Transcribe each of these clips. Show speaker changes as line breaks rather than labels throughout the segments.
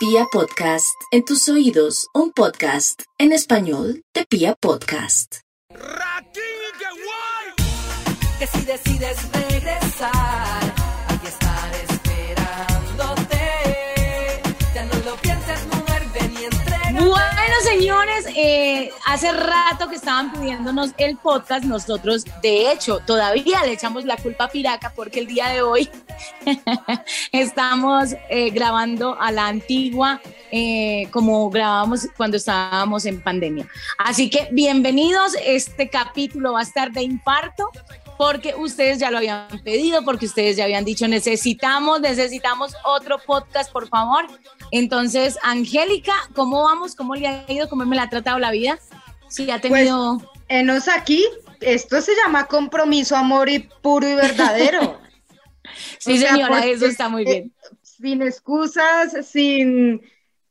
Pia Podcast, en tus oídos, un podcast en español de Pia Podcast.
Que si decides regresar, aquí estaré
señores, eh, hace rato que estaban pidiéndonos el podcast. Nosotros, de hecho, todavía le echamos la culpa a Piraca porque el día de hoy estamos eh, grabando a la antigua, eh, como grabábamos cuando estábamos en pandemia. Así que bienvenidos. Este capítulo va a estar de infarto porque ustedes ya lo habían pedido, porque ustedes ya habían dicho necesitamos, necesitamos otro podcast, por favor. Entonces, Angélica, ¿cómo vamos? ¿Cómo le ha ido? ¿Cómo me la ha tratado la vida? Sí, ha tenido...
Pues, enos aquí, esto se llama compromiso, amor y puro y verdadero.
sí,
o sea,
señora, eso está muy bien.
eh, sin excusas, sin,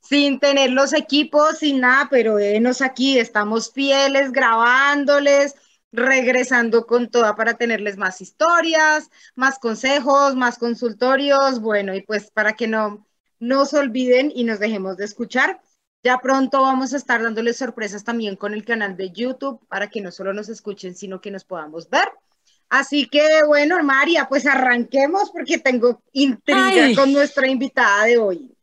sin tener los equipos, sin nada, pero enos aquí, estamos fieles, grabándoles, regresando con toda para tenerles más historias, más consejos, más consultorios, bueno, y pues para que no nos olviden y nos dejemos de escuchar. Ya pronto vamos a estar dándoles sorpresas también con el canal de YouTube para que no solo nos escuchen, sino que nos podamos ver. Así que bueno, María, pues arranquemos porque tengo intriga
Ay.
con nuestra invitada de hoy.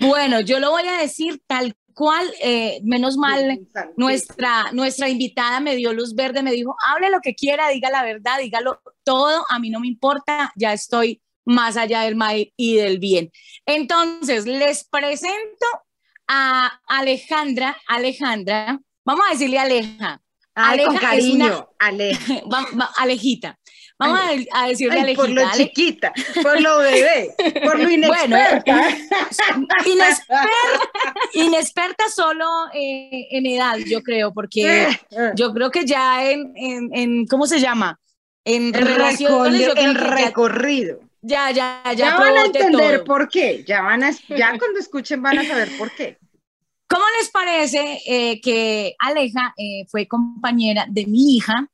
Bueno, yo lo voy a decir tal cual, eh, menos mal, nuestra, nuestra invitada me dio luz verde, me dijo, hable lo que quiera, diga la verdad, dígalo todo, a mí no me importa, ya estoy más allá del mal y del bien. Entonces, les presento a Alejandra, Alejandra, vamos a decirle Aleja,
Ay, con
Aleja
cariño,
Alejita, vamos a, a decirle
Ay, por lo
Ale-
chiquita, por lo bebé, por lo inexperta.
Inexperta, inexperta solo eh, en edad, yo creo, porque yo creo que ya en, en, en- ¿cómo se llama? En
En,
relaciones,
en recorrido.
ya, ya, ya,
Ya, van a entender
todo.
por qué. Ya van a, ya cuando escuchen van a saber por qué.
¿Cómo les parece eh, que Aleja eh, fue compañera de mi hija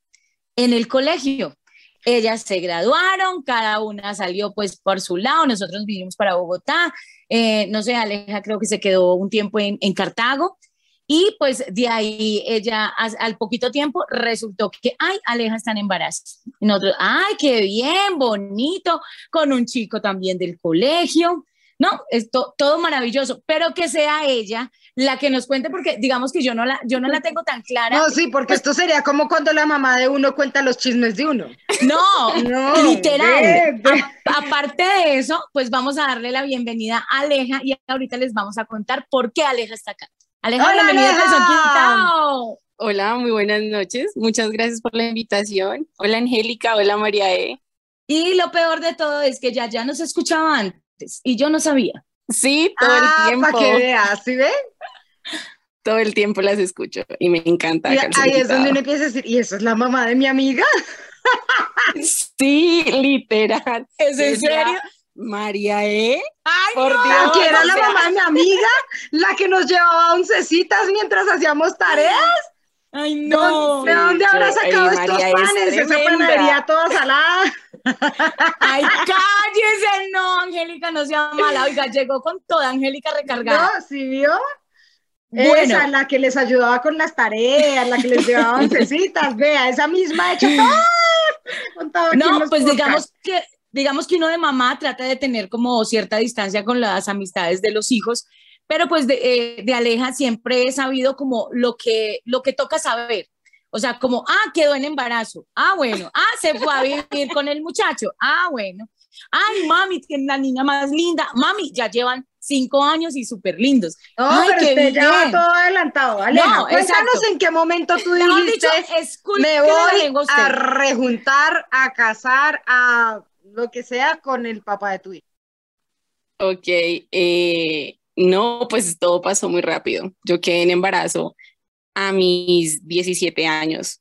en el colegio? Ellas se graduaron, cada una salió pues por su lado, nosotros vinimos para Bogotá, eh, no sé, Aleja creo que se quedó un tiempo en, Cartago y pues de ahí ella al poquito tiempo resultó que, ay, Aleja está en embarazo. Y nosotros, ay, qué bien, bonito, con un chico también del colegio. No, esto todo maravilloso, pero que sea ella la que nos cuente, porque digamos que yo no la, yo no la tengo tan clara.
No, sí, porque esto sería como cuando la mamá de uno cuenta los chismes de uno.
No,
No,
literal. A- aparte de eso, pues vamos a darle la bienvenida a Aleja y ahorita les vamos a contar por qué Aleja está acá. Aleja,
¡Hola,
bienvenida a
Aleja!
Hola, muy buenas noches. Muchas gracias por la invitación. Hola, Angélica. Hola, María E.
Y lo peor de todo es que ya ya nos escuchaba antes y yo no sabía.
Sí, todo
ah,
el tiempo.
para que veas, ¿sí ve?
Todo el tiempo las escucho y me encanta.
Y ahí es donde uno empieza a decir, ¿y eso es la mamá de mi amiga?
Sí, literal.
¿Es en serio?
María E.
Ay,
Por
no.
Dios.
que era la
sea-
mamá de mi amiga, la que nos llevaba oncecitas mientras hacíamos tareas.
Ay,
¿De
no.
¿De dónde habrá sacado
ey,
estos
María es
panes? Esa panadería toda salada.
Ay, cállese, no, Angélica, no sea mala. Oiga, llegó con toda Angélica recargada.
¿No? ¿Sí vio?
Bueno.
Esa, la que les ayudaba con las tareas, la que les llevaba oncecitas, vea, esa misma ha hecho todo.
No, pues
podcasts.
digamos que, digamos que uno de mamá trata de tener como cierta distancia con las amistades de los hijos, pero pues de, eh, de Aleja siempre he sabido como lo que, lo que toca saber. O sea, como, ah, quedó en embarazo. Ah, bueno. Ah, se fue a vivir con el muchacho. Ah, bueno. Ay, mami, tiene la niña más linda. Mami, ya llevan cinco años y súper lindos.
No,
Ay,
pero
qué
usted ya va todo adelantado. Aleja,
No,
cuéntanos
exacto.
en qué momento tú dijiste,
dicho,
me voy a rejuntar, a casar, a lo que sea con el papá de tu hijo.
Ok. eh, no, pues todo pasó muy rápido. Yo quedé en embarazo a mis 17 años.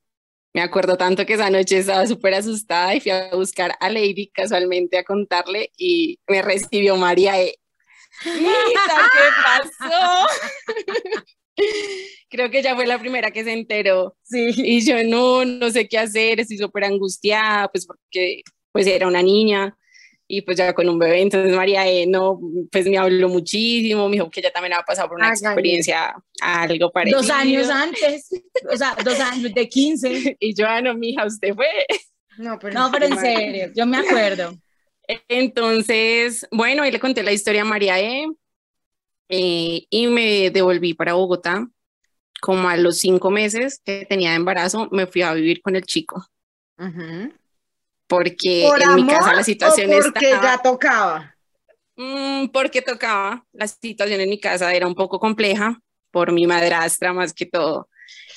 Me acuerdo tanto que esa noche estaba súper asustada y fui a buscar a Lady casualmente a contarle y me recibió María Mira, ¿qué pasó? Creo que ella fue la primera que se enteró.
Sí.
Y yo no, no sé qué hacer, estoy súper angustiada, pues porque pues era una niña. y pues ya con un bebé, entonces María E no, pues me habló muchísimo, me dijo que ella también había pasado por una experiencia algo parecido.
Dos años antes, o sea, dos años de 15.
Y yo, ah, no, mija, usted fue.
No, pero,
No, pero en serio, yo me acuerdo.
Entonces, bueno, ahí le conté la historia a María E. eh, y me devolví para Bogotá. Como a los cinco meses que tenía de embarazo, me fui a vivir con el chico, porque
¿Por
en
amor
mi casa la situación
o porque
estaba...
ya tocaba?
Mm, porque tocaba. La situación en mi casa era un poco compleja por mi madrastra más que todo.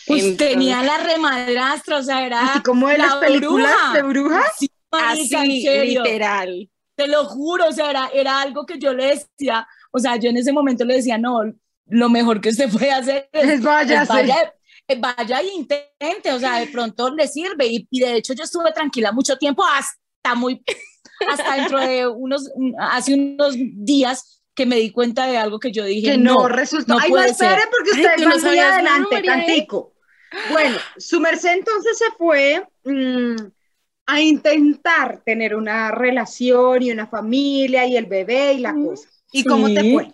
Pues
Entonces,
tenía la remadrastra, o sea, era
Así como de las
la
películas
bruja.
de brujas.
Sí, marica,
así, literal.
Te lo juro, o sea, era, era algo que yo le decía, o sea, yo en ese momento le decía, no, lo mejor que usted puede hacer es,
es
vaya, eh, vaya e intente, o sea, de pronto le sirve. Y, y de hecho yo estuve tranquila mucho tiempo, hasta muy, hasta dentro de unos, hace unos días que me di cuenta de algo que yo dije,
que no,
no,
resultó.
no
Ay, no
puede
espere
ser.
porque
Ay,
ustedes
no
van
nada,
adelante, tantico. Bueno, su merced entonces se fue mm, a intentar tener una relación y una familia y el bebé y la cosa. ¿Y cómo te fue?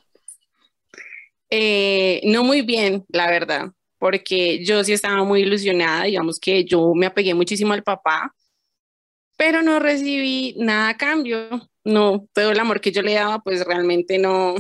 Eh, no muy bien, la verdad, porque yo sí estaba muy ilusionada, digamos que yo me apegué muchísimo al papá, pero no recibí nada a cambio. No, todo el amor que yo le daba, pues realmente no,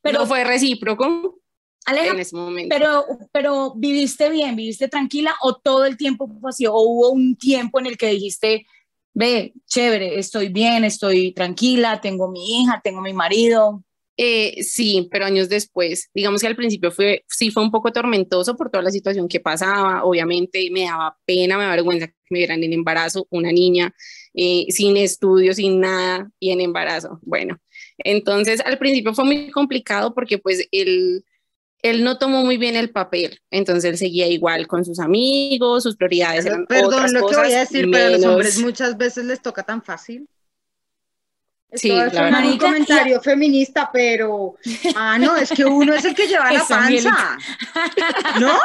Pero-
no fue recíproco
Aleja,
en ese momento.
pero, pero viviste bien, viviste tranquila o todo el tiempo fue así, o hubo un tiempo en el que dijiste, ve, chévere, estoy bien, estoy tranquila, tengo mi hija, tengo mi marido.
Eh, sí, pero años después, digamos que al principio fue, sí fue un poco tormentoso por toda la situación que pasaba, obviamente me daba pena, me daba vergüenza que me vieran en embarazo, una niña, eh, sin estudios, sin nada, y en embarazo. Bueno, entonces al principio fue muy complicado porque pues él, él no tomó muy bien el papel, entonces él seguía igual con sus amigos, sus prioridades eran
Perdón
otras
lo que voy a decir, pero a los hombres muchas veces les toca tan fácil.
Sí,
Esto
verdad.
un comentario feminista, pero ah, no, es que uno es el que lleva la
Es
panza. ¿No?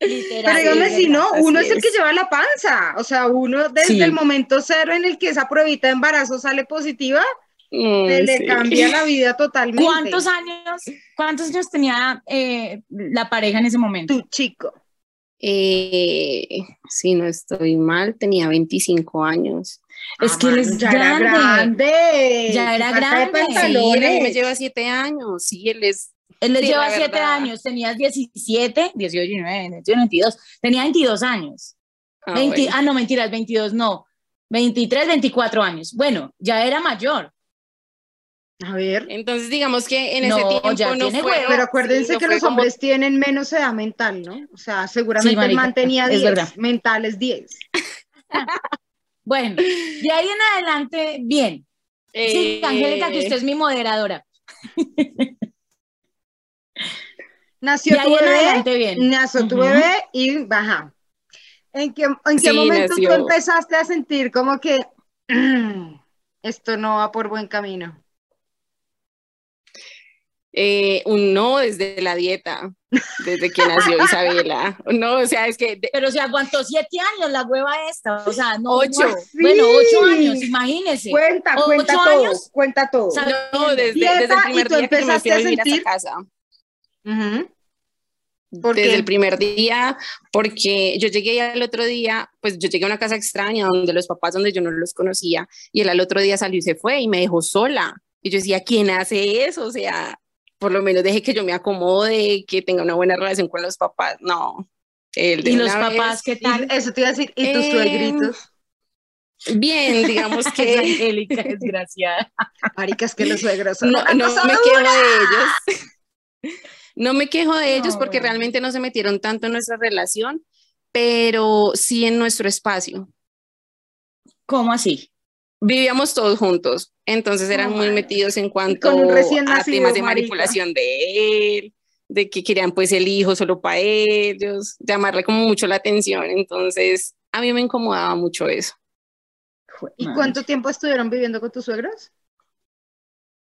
Literal,
Pero dígame
es
si no, uno es el que
es.
lleva la panza. O sea, uno desde
Sí.
el momento cero en el que esa pruebita de embarazo sale positiva,
Mm,
se le
sí.
cambia la vida totalmente.
¿Cuántos años, cuántos años tenía eh, la pareja en ese momento?
Tu chico.
Eh, si no estoy mal, tenía 25 años.
Es
Ah,
que él es
ya era
grande. Ya era grande.
Sí, él me lleva 7 años. Sí, él es.
Él le
Sí,
lleva
la
siete
verdad.
años, tenías 17, 18, 19, 21, 22, tenía 22 años.
ah,
20
bueno.
ah, no, mentiras, 22 no, 23, 24 años. Bueno, ya era mayor.
A ver.
Entonces, digamos que en
No,
ese tiempo
ya
no
tiene
fue.
huevo.
Pero acuérdense
sí, no
que los
como-
hombres tienen menos edad mental, ¿no? O sea, seguramente el
marica,
man tenía
es
10,
verdad.
mentales 10.
Bueno, de ahí en adelante, bien. Sí,
eh,
Angélica, que usted es mi moderadora.
Nació
De
tu bebé,
adelante, bien.
nació tu bebé y baja. ¿En qué, en qué
Sí,
momento tú empezaste a sentir como que esto no va por buen camino?
Eh, un no desde la dieta, desde que nació Isabela. No, o sea, es que de-
Pero se aguantó siete años la hueva esta, o sea, no.
Ocho.
no, Bueno, ocho años, imagínese.
Cuenta,
¿Ocho
cuenta todo,
años?
cuenta todo.
No, desde,
Dieta,
desde el primer día que me fui a vivir a
sentir-
esa casa.
Ujú. ¿Por
desde
qué?
el primer día, porque yo llegué al otro día, pues yo llegué a una casa extraña donde los papás, donde yo no los conocía, y él al otro día salió y se fue y me dejó sola. Y yo decía, ¿quién hace eso? O sea, por lo menos deje que yo me acomode, que tenga una buena relación con los papás. No. De
Y los papás,
vez-
¿qué
Y
tal?
eso te iba a decir, ¿y tus
Eh,
suegritos?
Bien, digamos
Es
que
Angélica, desgraciada.
Maricas, que los suegros son
no, me quejo de ellos. No me quejo de ellos
No,
porque realmente no se metieron tanto en nuestra relación, pero sí en nuestro espacio.
¿Cómo así?
Vivíamos todos juntos, entonces eran muy metidos en cuanto
con un recién
a
nacido,
temas de
marica.
manipulación de él, de que querían pues el hijo solo para ellos, llamarle como mucho la atención, entonces a mí me incomodaba mucho eso.
¿Y
Madre.
cuánto tiempo estuvieron viviendo con tus suegros?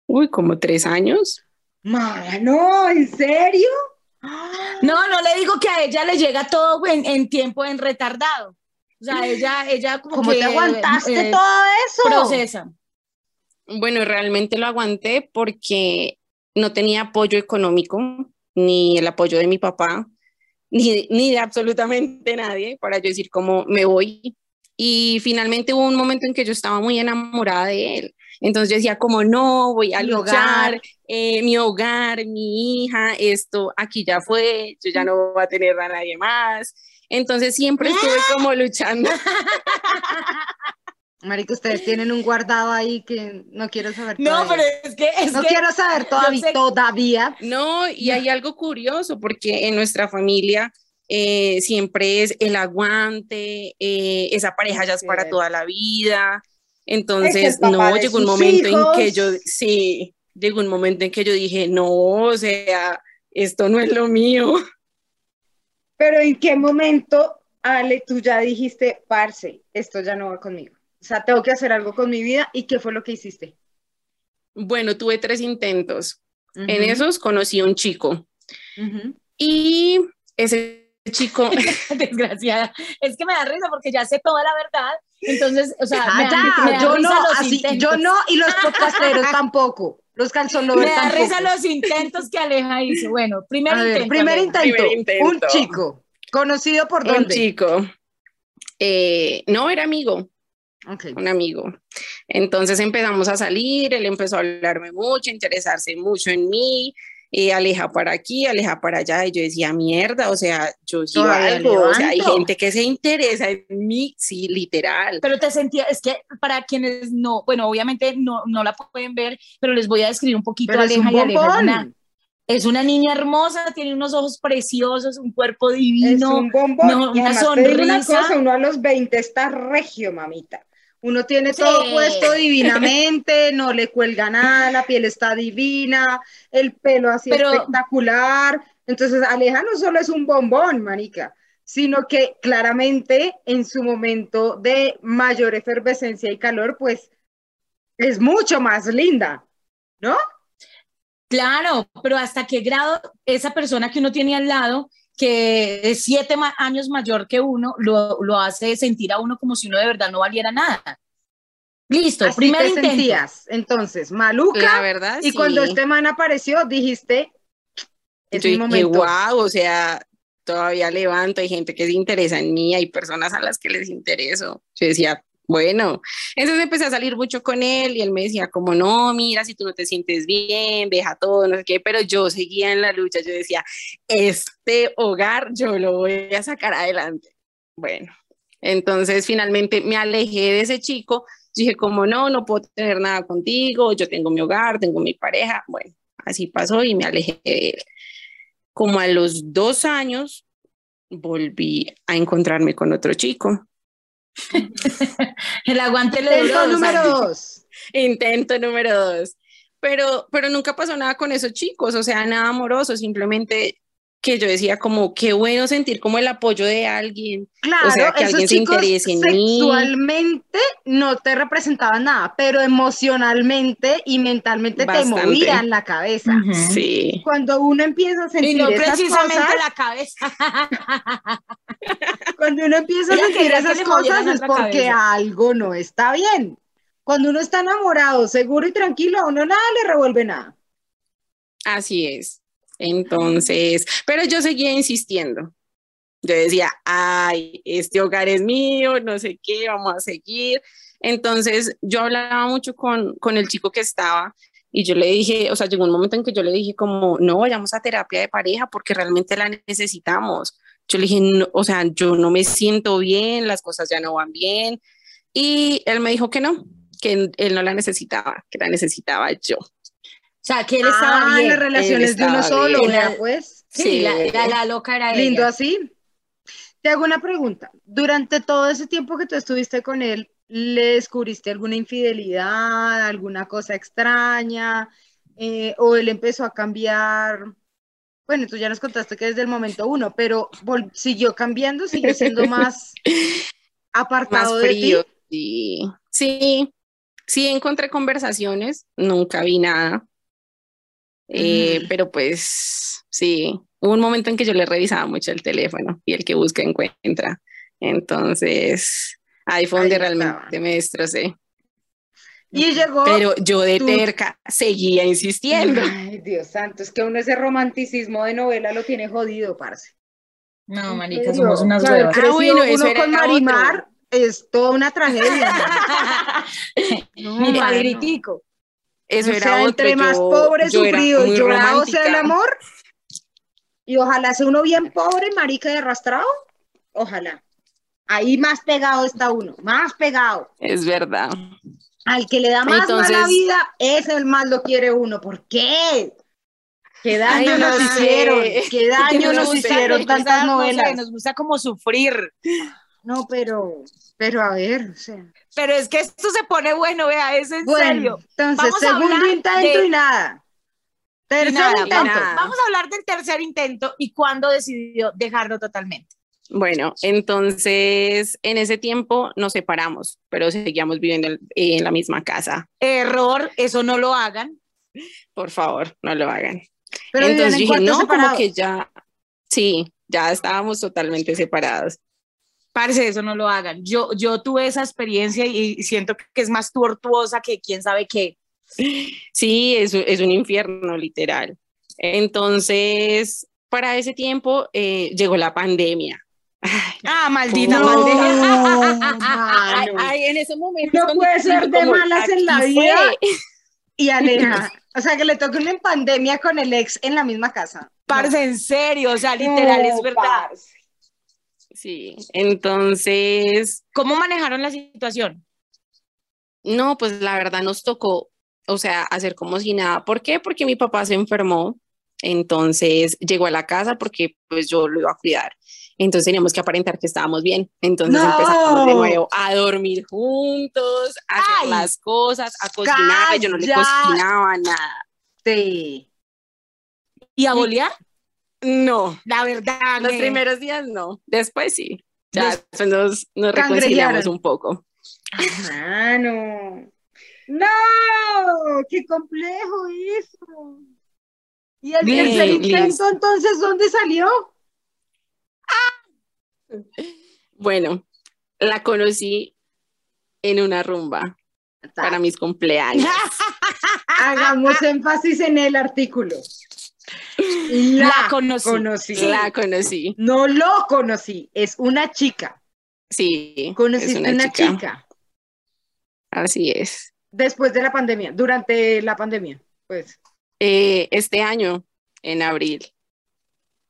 Uy, como tres años.
Mano, ¿en serio?
No, no le digo que a ella le llega todo en, en tiempo en retardado. O sea, ella, ella como
¿Cómo
que,
te aguantaste
eh,
todo eso?
procesa.
Bueno, realmente lo aguanté porque no tenía apoyo económico, ni el apoyo de mi papá, ni, ni de absolutamente nadie para yo decir cómo me voy. Y finalmente hubo un momento en que yo estaba muy enamorada de él. Entonces yo decía como, no, voy a
Mi
luchar,
hogar.
eh, mi hogar, mi hija, esto aquí ya fue, yo ya no voy a tener a nadie más. Entonces siempre estuve como luchando.
Marica, ustedes tienen un guardado ahí que no quiero saber
No,
todavía.
pero es que es
No
que
quiero saber todavía,
sé-
todavía.
No, y hay algo curioso porque en nuestra familia eh, siempre es el aguante, eh, esa pareja ya es para toda la vida. Entonces, no, llegó un momento en que yo, sí, llegó un momento en que yo dije, no, o sea, esto no es lo mío.
Pero ¿en qué momento, Ale, tú ya dijiste, parce, esto ya no va conmigo? O sea, tengo que hacer algo con mi vida. ¿Y qué fue lo que hiciste?
Bueno, tuve tres intentos. En esos conocí a un chico y ese chico,
desgraciada. Es que me da risa porque ya sé toda la verdad. Entonces, o sea, me da,
ya,
me da
yo
risa
no,
los
así,
intentos.
yo no, y los podcasteros tampoco. Los calzón
Me da
tampoco.
risa los intentos que Aleja hizo. Bueno, primer
ver,
intento.
primer intento,
Primer intento.
un chico, conocido por
un
dónde.
chico, eh, no era amigo, Un amigo. Entonces empezamos a salir, él empezó a hablarme mucho, a interesarse mucho en mí, eh, aleja para aquí, aleja para allá, y yo decía, mierda, o sea, yo sí
Todavía
valgo, o sea, hay gente que se interesa en mí, sí, literal.
Pero te sentía, es que para quienes no, bueno, obviamente no, no la pueden ver, pero les voy a describir un poquito
Pero es
Aleja
un
y Aleja es una, es niña hermosa, tiene unos ojos preciosos, un cuerpo
Es
divino.
un bombón.
no,
y
una
digo una
sonrisa.
cosa, uno a los 20 está regio, mamita. Uno tiene todo puesto divinamente, no le cuelga nada, la piel está divina, el pelo así
Pero-
espectacular. Entonces, Aleja no solo es un bombón, manica, sino que claramente en su momento de mayor efervescencia y calor, pues es mucho más linda, ¿no?
Claro, pero hasta qué grado esa persona que uno tiene al lado, que es siete ma- años mayor que uno, lo, lo hace sentir a uno como si uno de verdad no valiera nada. Listo,
Así
primer
te
intento.
sentías. Entonces, maluca.
La verdad,
Y
sí.
cuando este man apareció, dijiste, es mi momento.
wow, o sea, todavía levanto, hay gente que se interesa en mí, hay personas a las que les intereso. Yo decía, bueno, entonces empecé a salir mucho con él y él me decía como, no, mira, si tú no te sientes bien, deja todo, no sé qué, pero yo seguía en la lucha, yo decía, este hogar yo lo voy a sacar adelante. Bueno, entonces finalmente me alejé de ese chico, dije como, no, no puedo tener nada contigo, yo tengo mi hogar, tengo mi pareja, bueno, así pasó y me alejé de él. Como a los dos años volví a encontrarme con otro chico.
El aguante le duró
Intento
dos
número
años.
dos.
Intento número dos. Pero, pero nunca pasó nada con esos chicos, o sea, nada amoroso, simplemente que yo decía como, qué bueno sentir como el apoyo de alguien.
Claro,
O sea, que
esos
alguien se interese en mí.
sexualmente no te representaban nada, pero emocionalmente y mentalmente
Bastante.
te movían la cabeza.
Sí,
Cuando uno empieza a
Y
sentir
no
esas
precisamente
cosas,
la cabeza.
cuando uno empieza a
Ella
sentir esas cosas es porque
cabeza.
algo no está bien. Cuando uno está enamorado, seguro y tranquilo, a uno nada le revuelve nada.
así es. Entonces, pero yo seguía insistiendo. Yo decía, ay, este hogar es mío, no sé qué, vamos a seguir. Entonces, yo hablaba mucho con, con el chico que estaba y yo le dije, o sea, llegó un momento en que yo le dije como, no, vayamos a terapia de pareja porque realmente la necesitamos. Yo le dije, o sea, yo no me siento bien, las cosas ya no van bien. Y él me dijo que no, que él no la necesitaba, que la necesitaba yo.
O sea, que él estaba
ah,
bien.
las relaciones de uno solo,
bien.
pues.
Sí,
Sí.
La, la, la loca era
Lindo
ella.
así. Te hago una pregunta. Durante todo ese tiempo que tú estuviste con él, ¿le descubriste alguna infidelidad, alguna cosa extraña? Eh, ¿O él empezó a cambiar? Bueno, tú ya nos contaste que desde el momento uno, pero siguió cambiando, siguió siendo más
más
apartado de ti.
frío. Sí, sí, sí encontré conversaciones, nunca vi nada. Eh,
Mm.
Pero pues sí, hubo un momento en que yo le revisaba mucho el teléfono y el que busca encuentra. Entonces, ahí fue donde realmente
estaba.
me destrocé.
Y llegó.
Pero yo de
tú-
terca seguía insistiendo.
Ay, Dios santo, es que uno ese romanticismo de novela lo tiene jodido, parce.
No,
¿En
marica, somos unas
O sea, haber
huevas.
bueno, eso
uno
era
con
otro.
Marimar es toda una tragedia. No,
Mi padritico.
Eso
o
era
sea,
otro.
entre más
yo-
pobre,
yo
sufrido y llorado sea el amor. Y ojalá sea uno bien pobre, marica y arrastrado. Ojalá. Ahí más pegado está uno, más pegado.
Es verdad.
Al que le da más
Entonces-
mala vida, ese el más lo quiere uno. ¿Por qué? ¿Qué daño
Ay, no
nos
sé.
hicieron? ¿Qué daño nos
gusta-
hicieron
nos
tantas
gusta, no sé,
novelas?
nos gusta como sufrir.
No, pero, pero a ver, o sea.
Pero es que esto se pone bueno, vea, es en
Bueno,
serio.
entonces,
Vamos a
segundo
hablar
intento
de-
y nada. Tercer
Y nada,
intento.
vamos,
nada.
vamos a hablar del tercer intento y cuándo decidió dejarlo totalmente.
Bueno, entonces en ese tiempo nos separamos, pero seguíamos viviendo en- la misma casa.
Error, eso no lo hagan.
Por favor, no lo hagan.
Pero
Entonces
en
dije, no, como
separados.
que ya, sí, ya estábamos totalmente separados.
Parce, eso no lo hagan. Yo, yo tuve esa experiencia y siento que es más tortuosa que quién sabe qué.
Sí, es, es un infierno, literal. Entonces, para ese tiempo eh, llegó la pandemia. Ay,
Ah, maldita
No,
pandemia.
ay,
mano.
ay, en ese momento.
No
es
puede ser de malas en la vida.
fue.
Y Aleja. O sea, que le toque una pandemia con el ex en la misma casa.
Parce, en serio, o sea, literal, es
No,
verdad.
parce.
Sí, entonces,
¿Cómo manejaron la situación?
no, pues la verdad nos tocó, o sea, hacer como si nada. ¿Por qué? Porque mi papá se enfermó, entonces llegó a la casa porque pues yo lo iba a cuidar. Entonces teníamos que aparentar que estábamos bien. Entonces
No.
empezamos de nuevo a dormir juntos, a hacer
Ay.
las cosas, a cocinar. Yo no le cocinaba nada.
Sí.
¿Y a bolear?
No,
La verdad.
los primeros días no, después sí. Ya
Des-
después nos, nos reconciliamos un poco.
Mano. No, qué complejo eso. ¿Y el
Bien,
tercer
Liz.
intento entonces dónde salió?
Bueno, la conocí en una rumba para mis cumpleaños.
Hagamos énfasis en el artículo. La,
La conocí.
conocí.
La conocí,
No lo conocí, es una chica.
sí. es
Conociste una, chica.
Así es.
después de la pandemia, durante la pandemia, pues.
Eh, este año, en abril.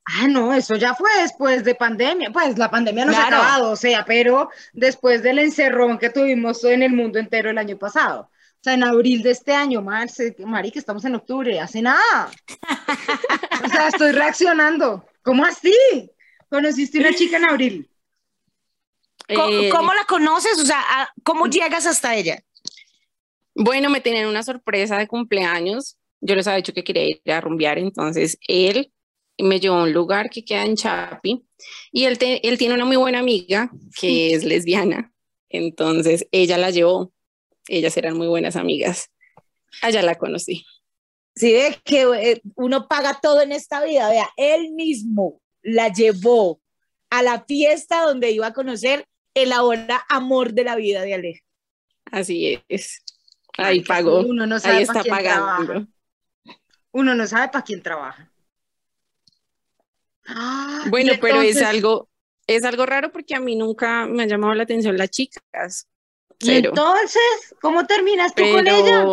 Ah, no, eso ya fue después de pandemia. Pues la pandemia no se ha acabado, o sea, pero después del encerrón que tuvimos en el mundo entero el año pasado. O sea, en abril de este año, Marce, marica, estamos en octubre, hace nada. O sea, estoy reaccionando. ¿Cómo así? Conociste una chica en abril.
¿Cómo,
Eh,
cómo la conoces? O sea, ¿a- ¿cómo llegas hasta ella?
Bueno, me tenían una sorpresa de cumpleaños. Yo les había dicho que quería ir a rumbear, entonces él me llevó a un lugar que queda en Chapi y él, te- él tiene una muy buena amiga que es lesbiana, entonces ella la llevó. Ellas eran muy buenas amigas. Allá la conocí.
Sí, de que eh, uno paga todo en esta vida. Vea, él mismo la llevó a la fiesta donde iba a conocer el ahora amor de la vida de Aleja.
Así es. Ahí pagó.
Uno no sabe
Ahí
para
está
quién trabaja.
pagando.
Uno no sabe para quién trabaja. Ah,
Bueno,
y
pero es algo, es algo raro porque a mí nunca me han llamado la atención las chicas.
¿Y
Cero.
entonces, ¿cómo terminas tú con ella?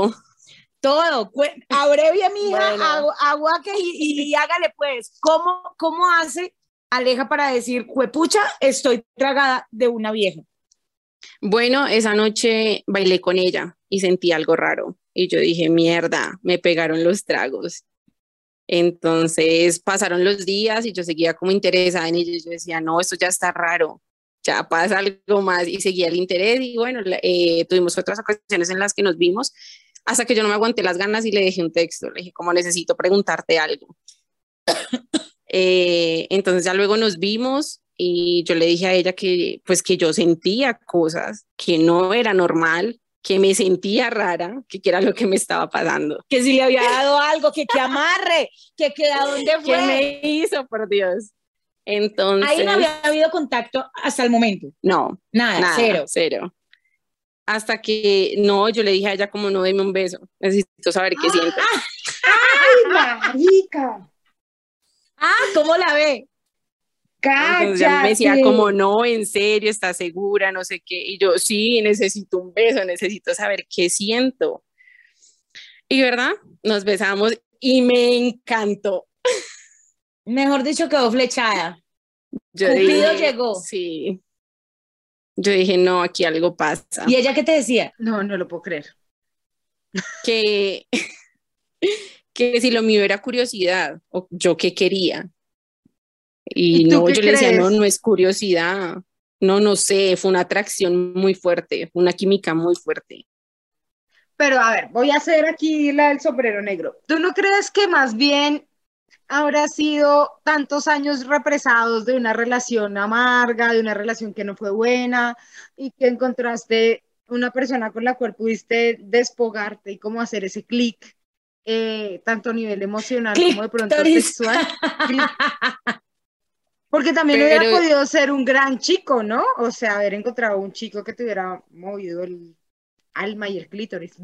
Todo, abrevia mi hija,
Bueno.
agu- aguaque y, y hágale pues. ¿Cómo, ¿Cómo hace Aleja para decir, juepucha, estoy tragada de una vieja?
bueno, esa noche bailé con ella y sentí algo raro. Y yo dije, mierda, me pegaron los tragos. Entonces pasaron los días y yo seguía como interesada en ella. y Yo decía, no, esto ya está raro, ya pasa algo más. Y seguía el interés. Y bueno, eh, tuvimos otras ocasiones en las que nos vimos hasta que yo no me aguanté las ganas y le dejé un texto. Le dije, como necesito preguntarte algo. Eh, entonces ya luego nos vimos y yo le dije a ella que pues que yo sentía cosas que no era normal, que me sentía rara, que, que era lo que me estaba pasando.
Que si le había dado algo, que que amarre, que que a dónde
¿Qué
fue.
me hizo, por Dios? Entonces,
Ahí no había habido contacto hasta el momento.
no,
Nada,
nada,
cero.
cero. hasta que no, yo le dije a ella como no, deme un beso, necesito saber qué siente.
¡Ay, marica!
Ah, ¿cómo la ve?
Entonces ella me decía como no, en serio, ¿estás segura? No sé qué. Y yo, sí, necesito un beso, necesito saber qué siento. Y verdad, nos besamos y me encantó.
Mejor dicho, quedó flechada.
Yo
Cupido
dije,
llegó.
Sí. Yo dije, no, aquí algo pasa.
¿Y ella qué te decía?
No, no lo puedo creer.
Que, que si lo mío era curiosidad, o yo qué quería. Y,
¿Y tú
no, yo le decía, no, no es curiosidad. No, no sé, fue una atracción muy fuerte, una química muy fuerte.
Pero a ver, voy a hacer aquí la del sombrero negro. ¿Tú no crees que más bien habrá sido tantos años represados de una relación amarga, de una relación que no fue buena y que encontraste una persona con la cual pudiste despogarte y cómo hacer ese clic, eh, tanto a nivel emocional como de pronto sexual? Porque también hubiera
Pero-
podido ser un gran chico, ¿no? O sea, haber encontrado un chico que te hubiera movido el alma y el clítoris.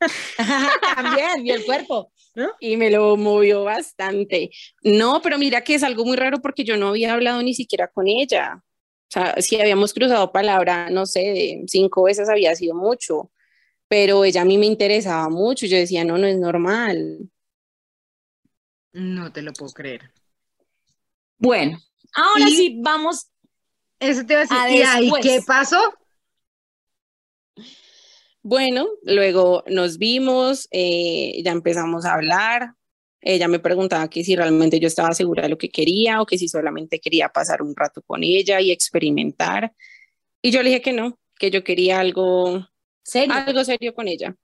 También, y el cuerpo.
Y me lo movió bastante. No, pero mira que es algo muy raro porque yo no había hablado ni siquiera con ella. O sea, si habíamos cruzado palabra, no sé, cinco veces había sido mucho, pero ella a mí me interesaba mucho. Yo decía, no, no es normal.
No te lo puedo creer.
Bueno, ahora
Y-
sí, vamos.
Eso te iba a decir. ¿Y ahí qué pasó?
Bueno, luego nos vimos, eh, ya empezamos a hablar. Ella me preguntaba que si realmente yo estaba segura de lo que quería o que si solamente quería pasar un rato con ella y experimentar. Y yo le dije que no, que yo quería algo
Serio.
algo serio con ella.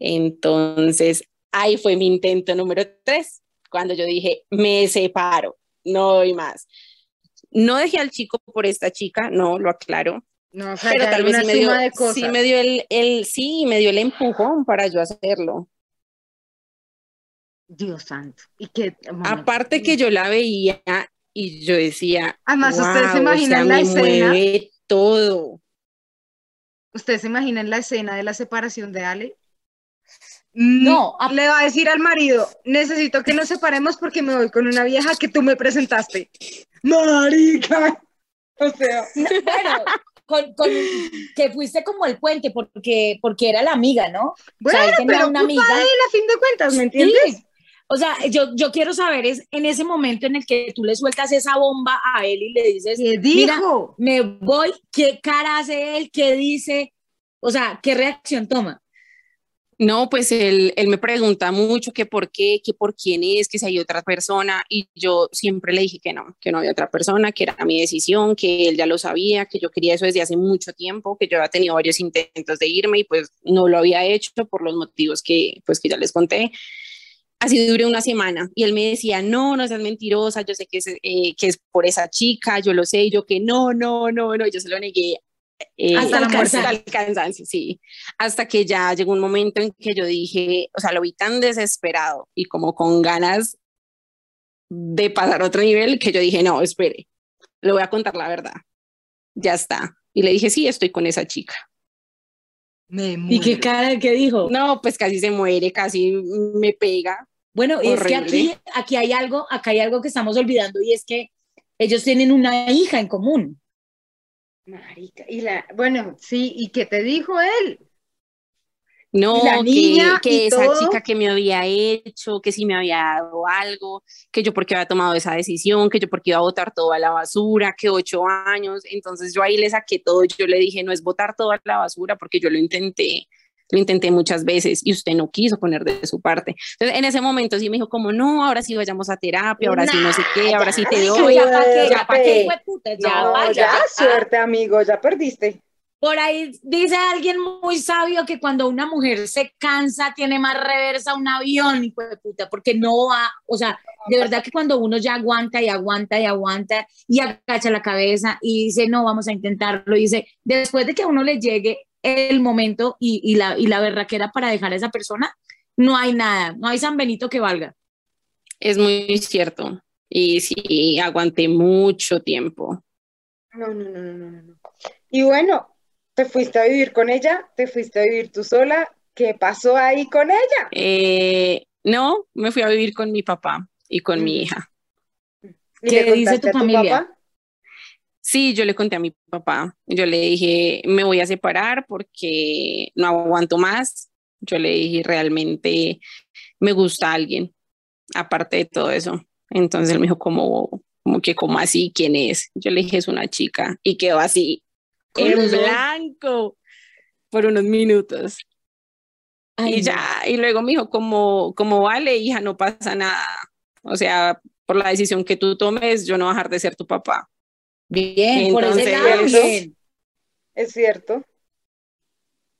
Entonces, ahí fue mi intento número tres, cuando yo dije, me separo, no doy más. No dejé al chico por esta chica, no, lo aclaro,
No, o sea,
pero tal vez sí me dio,
suma de cosas.
sí me dio el, el, sí, me dio el empujón para yo hacerlo.
Dios santo. Y que,
Aparte que yo la veía y yo decía,
Además, ¿ustedes se
"Guau, o
imaginan
sea,
la
me
escena?
mueve todo.
¿Ustedes se imaginan la escena de la separación de Ale?
No,
Mm,
a-
le va a decir al marido, necesito que nos separemos porque me voy con una vieja que tú me presentaste. Marica. O sea,
Bueno, con, con- que fuiste como el puente, porque, porque era la amiga, ¿no?
bueno,
él tenía
pero
una amiga.
él a fin de cuentas, ¿me entiendes?
Sí. O sea, yo, yo quiero saber es en ese momento en el que tú le sueltas esa bomba a él y le dices,
¿Qué
mira,
dijo?
me voy, ¿qué cara hace él? ¿Qué dice? O sea, ¿qué reacción toma?
No, pues él, él me pregunta mucho que por qué, que por quién es, que si hay otra persona, y yo siempre le dije que no, que no había otra persona, que era mi decisión, que él ya lo sabía, que yo quería eso desde hace mucho tiempo, que yo había tenido varios intentos de irme y pues no lo había hecho por los motivos que pues que ya les conté. Así duré una semana y él me decía, no, no seas mentirosa, yo sé que es, eh, que es por esa chica, yo lo sé, yo que no, no, no, no, yo se lo negué. Eh,
Hasta la
hasta
muerte.
el cansancio, sí hasta que ya llegó un momento en que yo dije, o sea, lo vi tan desesperado y como con ganas de pasar a otro nivel que yo dije, no, espere, le voy a contar la verdad. Ya está. Y le dije, sí, estoy con esa chica.
Me
¿Y qué cara qué dijo?
No, pues casi se muere, casi me pega.
Bueno, y es que aquí, aquí hay algo, acá hay algo que estamos olvidando y es que ellos tienen una hija en común.
Marica. Y la, bueno, sí, ¿y qué te dijo él?
No,
la niña
que, esa
todo.
chica que me había hecho, que si me había dado algo, que yo porque había tomado esa decisión, que yo porque iba a botar todo a la basura, que ocho años. Entonces yo ahí le saqué todo, yo le dije, no es botar todo a la basura porque yo lo intenté, lo intenté muchas veces y usted no quiso poner de su parte. Entonces en ese momento sí me dijo como, no, ahora sí vayamos a terapia, ahora sí no sé qué, ahora sí te doy.
ya para qué, ya para qué, ya
No,
vaya.
ya, suerte, amigo, ya perdiste.
Por ahí dice alguien muy sabio que cuando una mujer se cansa tiene más reversa un avión, hijo de puta, porque no va, o sea, de verdad que cuando uno ya aguanta y aguanta y aguanta y agacha la cabeza y dice, no, vamos a intentarlo, y dice, después de que a uno le llegue el momento y, y la, y la berraquera para dejar a esa persona, no hay nada, no hay San Benito que valga.
Es muy cierto. Y sí, aguanté mucho tiempo.
No, no, no, no, no, no. Y bueno, ¿Te fuiste a vivir con ella? ¿Te fuiste a vivir tú sola? ¿Qué pasó ahí con ella?
Eh, no, me fui a vivir con mi papá y con mi
Ujú.
hija.
¿Y
¿Qué
le
dice tu
a
familia?
papá?
Sí, yo le conté a mi papá, yo le dije, me voy a separar porque no aguanto más. Yo le dije, realmente me gusta alguien, aparte de todo eso. Entonces él me dijo, como, como que, como así? ¿Quién es? Yo le dije, es una chica. Y quedó así, en blanco, por unos minutos.
Ay,
y ya, y luego me dijo, como, como vale, hija, no pasa nada. O sea, por la decisión que tú tomes, yo no voy a dejar de ser tu papá.
Bien, por ese lado,
eso-
bien.
Es cierto.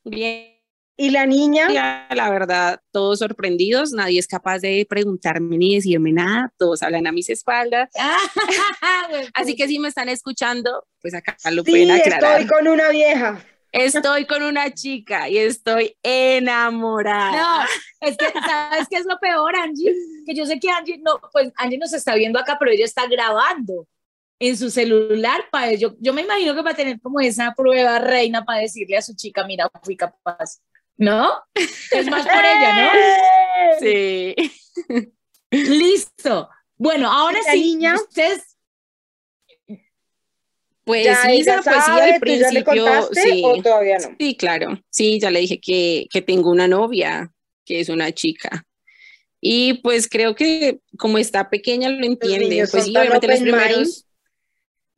Bien,
¿Y la niña?
la verdad, todos sorprendidos, nadie es capaz de preguntarme ni decirme nada, todos hablan a mis espaldas. Así que si me están escuchando, pues acá lo
Sí,
pueden aclarar.
estoy con una vieja.
Estoy con una chica y estoy enamorada.
No, es que, ¿sabes qué es lo peor, Angie? Que yo sé que Angie, no, pues Angie nos está viendo acá, pero ella está grabando en su celular para yo, yo me imagino que va a tener como esa prueba reina para decirle a su chica, mira, fui capaz. ¿No? Es más por ella,
Sí.
¿no? Listo. Bueno, ahora
¿Y la
sí,
niña?
ustedes,
Pues
¿Ya
sí, pues sí, al
¿Tú ya le
principio,
contaste
sí.
o todavía no?
Sí, claro. Sí, ya le dije que, que tengo una novia, que es una chica. Y pues creo que como está pequeña lo entiende. Pues sí, obviamente los primeros,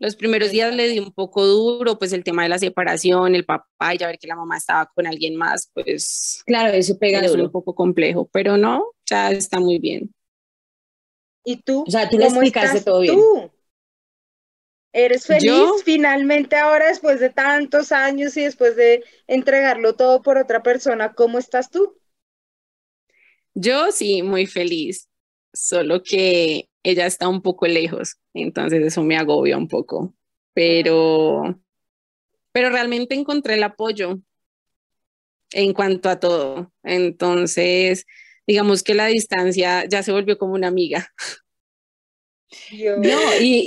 los primeros días le di un poco duro, pues el tema de la separación, el papá, y ya ver que la mamá estaba con alguien más, pues
claro, eso pega
es un poco complejo, pero no, ya está muy bien.
¿Y tú?
O sea, tú le
¿Cómo
explicaste todo bien.
tú? ¿Eres feliz
Yo-
finalmente ahora después de tantos años y después de entregarlo todo por otra persona? ¿Cómo estás tú?
Yo sí, muy feliz, solo que ella está un poco lejos, entonces eso me agobia un poco, pero, pero realmente encontré el apoyo en cuanto a todo. Entonces, digamos que la distancia ya se volvió como una amiga.
Yo-
No, y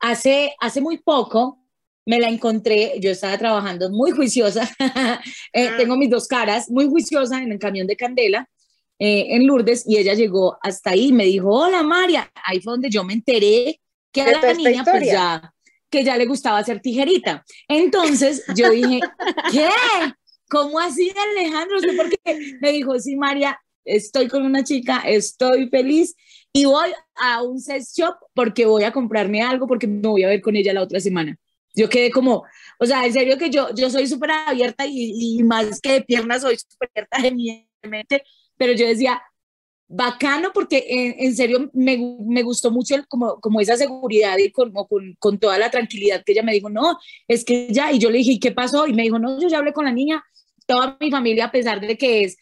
hace, hace muy poco me la encontré, yo estaba trabajando muy juiciosa, eh,
Ah.
tengo mis dos caras, muy juiciosa en el camión de Candela, eh, en Lourdes, y ella llegó hasta ahí, me dijo, hola María, ahí fue donde yo me enteré que a la niña pues ya, que ya le gustaba hacer tijerita. Entonces yo dije, ¿qué? ¿Cómo así Alejandro? No sé por qué. Me dijo, sí María, estoy con una chica, estoy feliz y voy a un sex shop porque voy a comprarme algo porque me voy a ver con ella la otra semana. Yo quedé como, o sea, en serio que yo, yo soy súper abierta y, y más que de piernas soy súper abierta de mi mente, pero yo decía, bacano porque en, en serio me, me, gustó mucho el, como, como esa seguridad y con, con, con, toda la tranquilidad que ella me dijo, no, es que ya, y yo le dije, ¿y qué pasó? Y me dijo, no, yo ya hablé con la niña, toda mi familia, a pesar de que es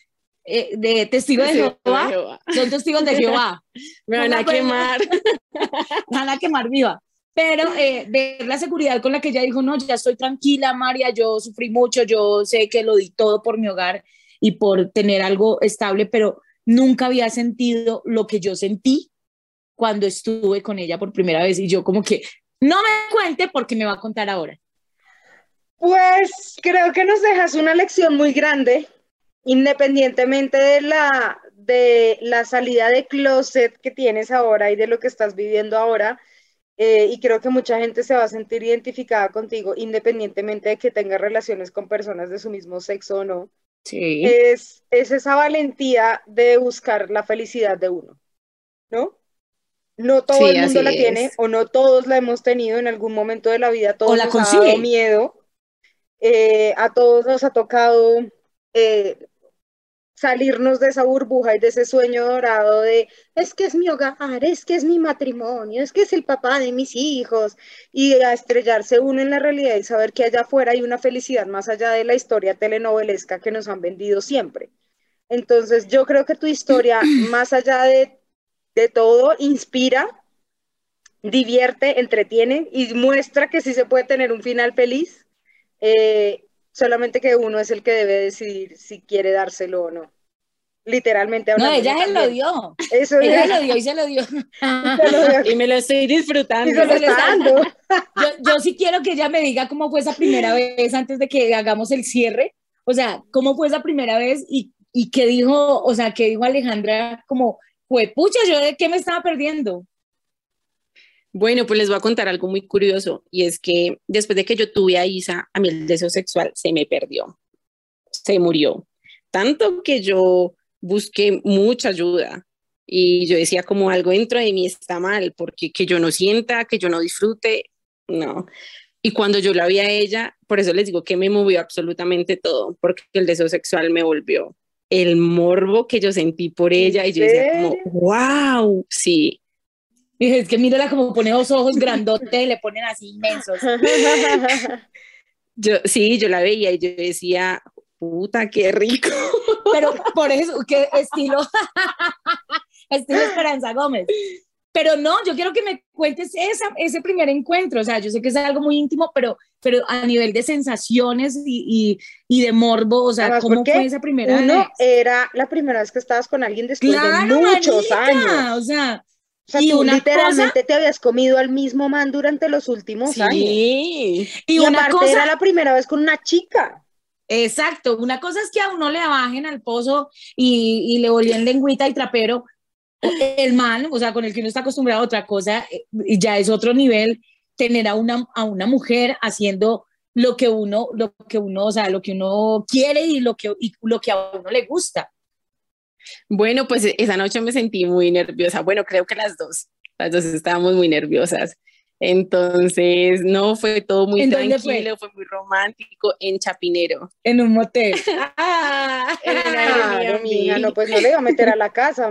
eh, de testigo de Jehová, Jehová, son testigos de Jehová.
Me van a quemar.
Me van a quemar viva. Pero eh, ver la seguridad con la que ella dijo, no, ya estoy tranquila, María, yo sufrí mucho, yo sé que lo di todo por mi hogar y por tener algo estable, pero nunca había sentido lo que yo sentí cuando estuve con ella por primera vez y yo como que no me cuente porque me va a contar ahora.
Pues creo que nos dejas una lección muy grande, independientemente de la, de la salida de closet que tienes ahora y de lo que estás viviendo ahora. Eh, y creo que mucha gente se va a sentir identificada contigo, independientemente de que tenga relaciones con personas de su mismo sexo o no.
Sí.
Es, es esa valentía de buscar la felicidad de uno, ¿no? No todo sí, el mundo la es. tiene o no todos la hemos tenido en algún momento de la vida, todos
o la
nos ha dado miedo, eh, a todos nos ha tocado eh, salirnos de esa burbuja y de ese sueño dorado de es que es mi hogar, es que es mi matrimonio, es que es el papá de mis hijos y a estrellarse uno en la realidad y saber que allá afuera hay una felicidad más allá de la historia telenovelesca que nos han vendido siempre. Entonces yo creo que tu historia, más allá de, de todo, inspira, divierte, entretiene y muestra que sí se puede tener un final feliz. Eh, solamente que uno es el que debe decidir si quiere dárselo o no. literalmente
No,
hablando.
ella
yo
se lo dio.
Eso
Ella se lo dio y se lo dio.
Se lo dio.
Y me lo estoy disfrutando.
Y se lo está- dando.
Yo, yo sí quiero que ella me diga cómo fue esa primera vez antes de que hagamos el cierre. O sea, cómo fue esa primera vez y, y qué dijo, o sea, qué dijo Alejandra, como, fue pucha, yo de qué me estaba perdiendo.
Bueno, pues les voy a contar algo muy curioso y es que después de que yo tuve a Isa, a mí el deseo sexual se me perdió, se murió. Tanto que yo busqué mucha ayuda y yo decía como algo dentro de mí está mal, porque que yo no sienta, que yo no disfrute, no. Y cuando yo la vi a ella, por eso les digo que me movió absolutamente todo, porque el deseo sexual me volvió el morbo que yo sentí por ella y yo decía como, wow, sí,
Y es que mírala como pone los ojos grandotes, le ponen así inmensos.
Yo, sí, yo la veía y yo decía, puta, qué rico.
Pero por eso, que estilo, estilo Esperanza Gómez. Pero no, yo quiero que me cuentes esa, ese primer encuentro. O sea, yo sé que es algo muy íntimo, pero, pero a nivel de sensaciones y, y, y de morbo, o sea,
Además,
¿cómo fue esa primera
Uno
vez?
era la primera vez que estabas con alguien después
Claro,
de muchos
marica,
años.
O sea,
O sea,
y
tú
una
literalmente te habías comido al mismo man durante los últimos años.
Sí,
y,
Y,
una
aparte
cosa,
era la primera vez con una chica.
exacto, una cosa es que a uno le bajen al pozo y, y le olían lengüita y trapero. El man, o sea, con el que uno está acostumbrado a otra cosa, eh, y ya es otro nivel tener a una, a una mujer haciendo lo que uno, lo que uno, o sea, lo que uno quiere y lo que, y lo que a uno le gusta.
Bueno, pues esa noche me sentí muy nerviosa. Bueno, creo que las dos, las dos estábamos muy nerviosas. Entonces, no, fue todo muy
¿En dónde fue?
tranquilo, fue? muy romántico en Chapinero.
En un motel.
Claro,
Airbnb.
mija, no, pues no le iba a meter a la casa.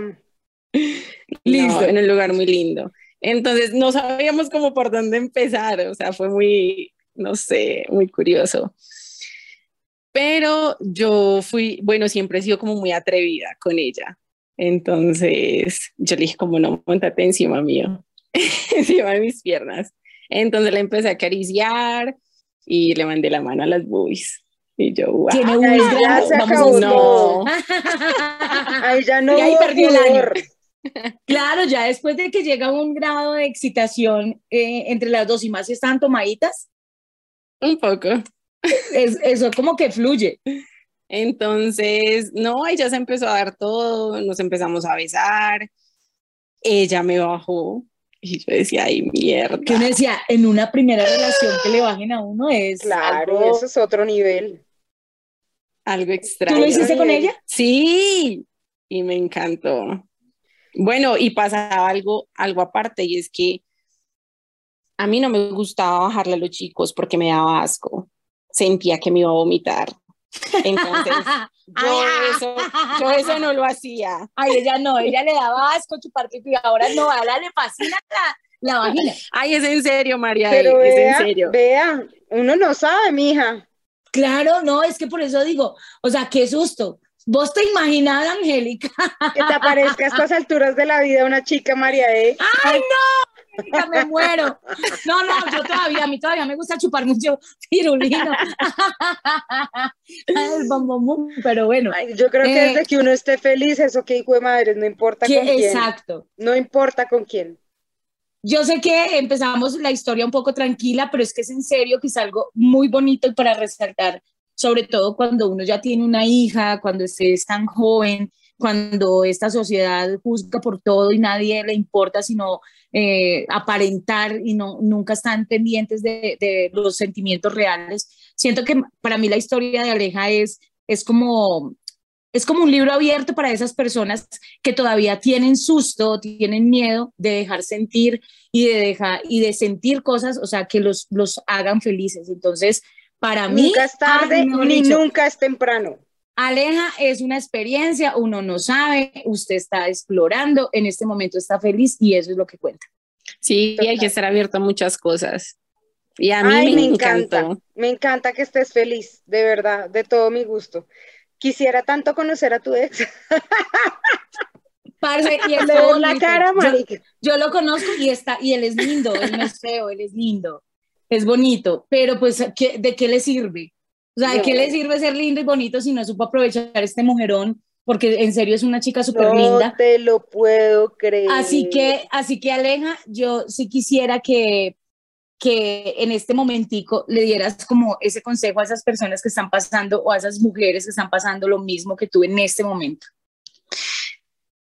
Listo.
No, en un lugar muy lindo. Entonces, no sabíamos cómo por dónde empezar, o sea, fue muy, no sé, muy curioso. Pero yo fui, bueno, siempre he sido como muy atrevida con ella. Entonces, yo le dije como no, montate encima mío, encima de mis piernas. Entonces le empecé a acariciar y le mandé la mano a las boobies. Y yo, wow.
Tiene grandes.
se
Vamos no.
Ahí ya no
Y ahí perdió el año. Claro, ya después de que llega un grado de excitación eh, entre las dos y más si están tomaditas,
Un poco.
Es, eso como que fluye.
Entonces, no, ella se empezó a dar todo, nos empezamos a besar, ella me bajó y yo decía, ay, mierda.
Que uno decía, en una primera relación que le bajen a uno es
Claro,
algo-
eso es otro nivel.
Algo extraño.
¿Tú lo hiciste con ella?
Sí, y me encantó. Bueno, y pasaba algo, algo aparte, y es que a mí no me gustaba bajarle a los chicos porque me daba asco. Sentía que me iba a vomitar. Entonces, yo eso, yo eso no lo hacía.
Ay, ella no, ella le daba asco chupar pipí, ahora no, a le fascina la, la vagina.
Ay, es en serio, María,
Pero
es
vea,
en serio.
vea, uno no sabe, mija.
Claro, no, es que por eso digo, o sea, qué susto. Vos te imaginabas, Angélica,
Que te aparezca a estas alturas de la vida una chica, María E.
¡Ay, no! Me muero. No, no, yo todavía, a mí todavía me gusta chupar mucho pirulino. El bombomum, pero bueno.
Ay, yo creo que
Eh,
desde que uno esté feliz, eso que hijo de madre, no importa
que-
con quién.
exacto.
No importa con quién.
Yo sé que empezamos la historia un poco tranquila, pero es que es en serio que es algo muy bonito para resaltar, sobre todo cuando uno ya tiene una hija, cuando esté es tan joven, cuando esta sociedad juzga por todo y nadie le importa sino eh, aparentar y no, nunca están pendientes de, de los sentimientos reales. Siento que para mí la historia de Aleja es, es como es como un libro abierto para esas personas que todavía tienen susto, tienen miedo de dejar sentir y de dejar y de sentir cosas, o sea, que los, los hagan felices. Entonces, para mí,
Nunca es tarde
ay, mejor
ni
dicho,
nunca es temprano.
Aleja es una experiencia, uno no sabe, usted está explorando, en este momento está feliz y eso es lo que cuenta.
Sí, y hay que estar abierto a muchas cosas. Y a mí
Ay,
me,
me
encantó.
encanta. Me encanta que estés feliz, de verdad, de todo mi gusto. Quisiera tanto conocer a tu ex.
Parce, y es
Le la cara,
Yo- yo lo conozco y está, y él es lindo, él no es feo, él es lindo, es bonito, pero pues, ¿qué- ¿de qué le sirve? O sea, ¿de
No.
qué le sirve ser lindo y bonito si no supo aprovechar este mujerón porque en serio es una chica súper
No
linda.
te lo puedo creer.
Así que, así que Aleja, yo sí quisiera que, que en este momentico le dieras como ese consejo a esas personas que están pasando o a esas mujeres que están pasando lo mismo que tú en este momento.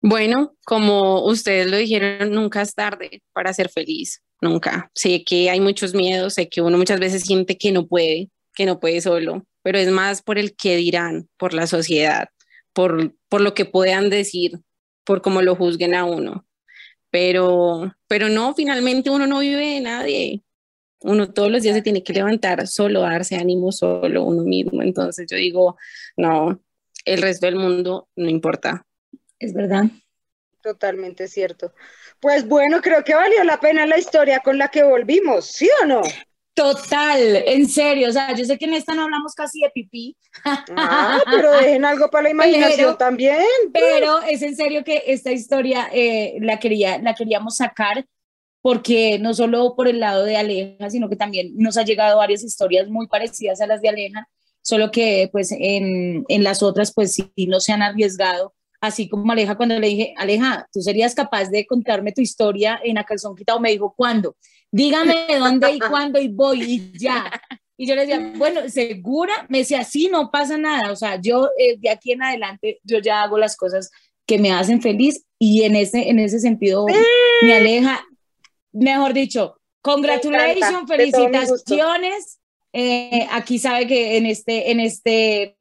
Bueno, como ustedes lo dijeron, nunca es tarde para ser feliz, nunca. Sé que hay muchos miedos, sé que uno muchas veces siente que no puede, que no puede solo, pero es más por el que dirán, por la sociedad, por, por lo que puedan decir, por cómo lo juzguen a uno. Pero, pero no, finalmente uno no vive de nadie. Uno todos los días se tiene que levantar solo, darse ánimo solo uno mismo. Entonces yo digo, no, el resto del mundo no importa.
Es verdad.
Totalmente cierto. Pues bueno, creo que valió la pena la historia con la que volvimos, ¿sí o no?
Total, en serio, o sea, yo sé que en esta no hablamos casi de pipí,
Ah, pero dejen algo para la imaginación
Pero-
también.
pero es en serio que esta historia eh, la, quería, la queríamos sacar porque no solo por el lado de Aleja, sino que también nos ha llegado varias historias muy parecidas a las de Aleja, solo que pues en, en las otras pues sí no se han arriesgado, así como Aleja cuando le dije, Aleja, ¿tú serías capaz de contarme tu historia en a calzón quitado? Me dijo, ¿cuándo? Dígame dónde y cuándo y voy y ya. Y yo le decía, bueno, ¿segura? Me decía, sí, no pasa nada. O sea, yo eh, de aquí en adelante, yo ya hago las cosas que me hacen feliz y en ese, en ese sentido me aleja, mejor dicho, congratulations, felicitaciones. Eh, aquí sabe que en este, en este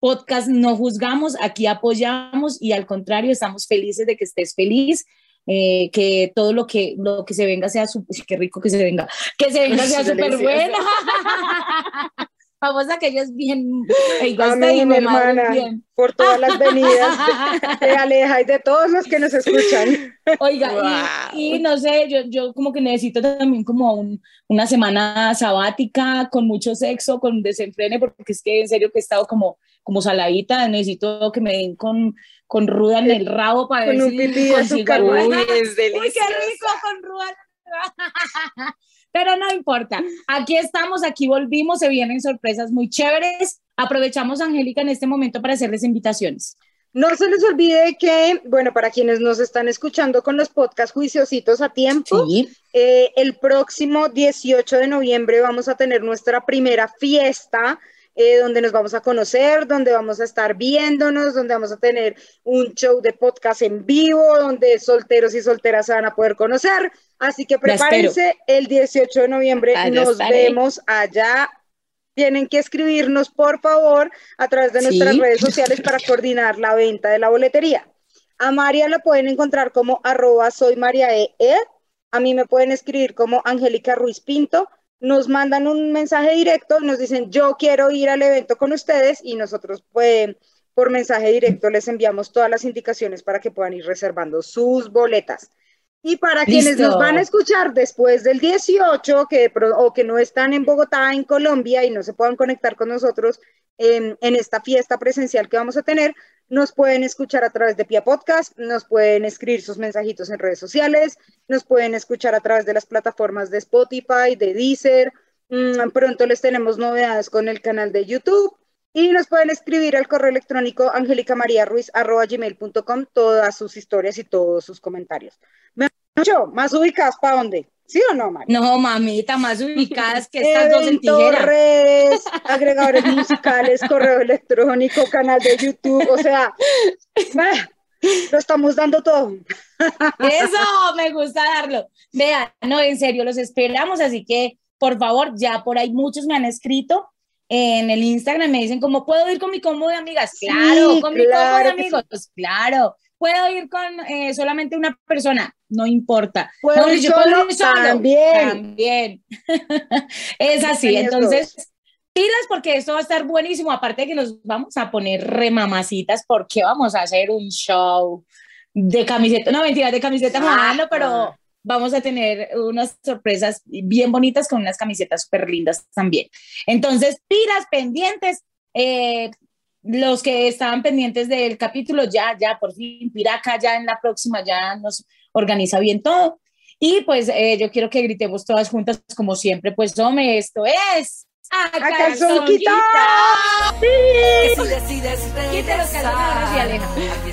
podcast no juzgamos, aquí apoyamos y al contrario, estamos felices de que estés feliz. Eh, que todo lo que lo que se venga sea qué rico que se venga que se venga sea súper buena vamos a que ellos bien
Amén,
madre
hermana,
bien.
por todas las venidas de Aleja y de todos los que nos escuchan.
Oiga, y- y, no sé, yo, yo como que necesito también como un- una semana sabática con mucho sexo, con desenfrene, porque es que en serio que he estado como, como saladita, necesito que me den con, con ruda en el rabo para
Con
ver
un
si consigo.
Uy, es
Uy, qué rico con ruda. Pero no importa, aquí estamos, aquí volvimos, se vienen sorpresas muy chéveres. Aprovechamos, Angélica, en este momento para hacerles invitaciones.
No se les olvide que, bueno, para quienes nos están escuchando con los podcasts juiciositos a tiempo,
Sí,
eh, el próximo 18 de noviembre vamos a tener nuestra primera fiesta. Eh, donde nos vamos a conocer, donde vamos a estar viéndonos, donde vamos a tener un show de podcast en vivo, donde solteros y solteras se van a poder conocer. Así que prepárense, el 18 de noviembre
Allá
nos
estaré.
vemos allá. Tienen que escribirnos, por favor, a través de nuestras
Sí.
redes sociales para coordinar la venta de la boletería. A María la pueden encontrar como arroba soy María E. E. A mí me pueden escribir como Angélica Ruiz Pinto. Nos mandan un mensaje directo y nos dicen yo quiero ir al evento con ustedes y nosotros pues, por mensaje directo les enviamos todas las indicaciones para que puedan ir reservando sus boletas. Y para quienes nos van a escuchar después del 18 que, o que no están en Bogotá, en Colombia y no se puedan conectar con nosotros en, esta fiesta presencial que vamos a tener, nos pueden escuchar a través de Pia Podcast, nos pueden escribir sus mensajitos en redes sociales, nos pueden escuchar a través de las plataformas de Spotify, de Deezer. Mm, pronto les tenemos novedades con el canal de YouTube y nos pueden escribir al correo electrónico angelicamariaruiz.gmail.com todas sus historias y todos sus comentarios. Más ubicadas para dónde, ¿sí o no, María?
No, mamita, más ubicadas que estas dos en tijera.
redes, agregadores musicales, correo electrónico, canal de YouTube, o sea, lo estamos dando todo.
Eso, me gusta darlo. Vean, no, en serio, los esperamos, así que, por favor, ya por ahí muchos me han escrito en el Instagram, me dicen, ¿cómo puedo ir con mi combo de amigas?
Sí,
Claro, con mi combo de amigos, pues claro. ¿Puedo ir con eh, solamente una persona? No importa.
¿Puedo
No,
ir solo?
solo.
También.
También. es así, entonces, pilas porque esto va a estar buenísimo, aparte de que nos vamos a poner remamacitas porque vamos a hacer un show de camiseta, no mentira, de camiseta modelo, pero vamos a tener unas sorpresas bien bonitas con unas camisetas súper lindas también. Entonces, pilas pendientes, eh, los que estaban pendientes del capítulo, ya, ya, por fin, Piraca, ya en la próxima, ya nos organiza bien todo. Y pues eh, yo quiero que gritemos todas juntas, como siempre, pues hombre, esto es ¡A
calzón quitado!
Que si decides
Quita los calzones y aleja.
Aquí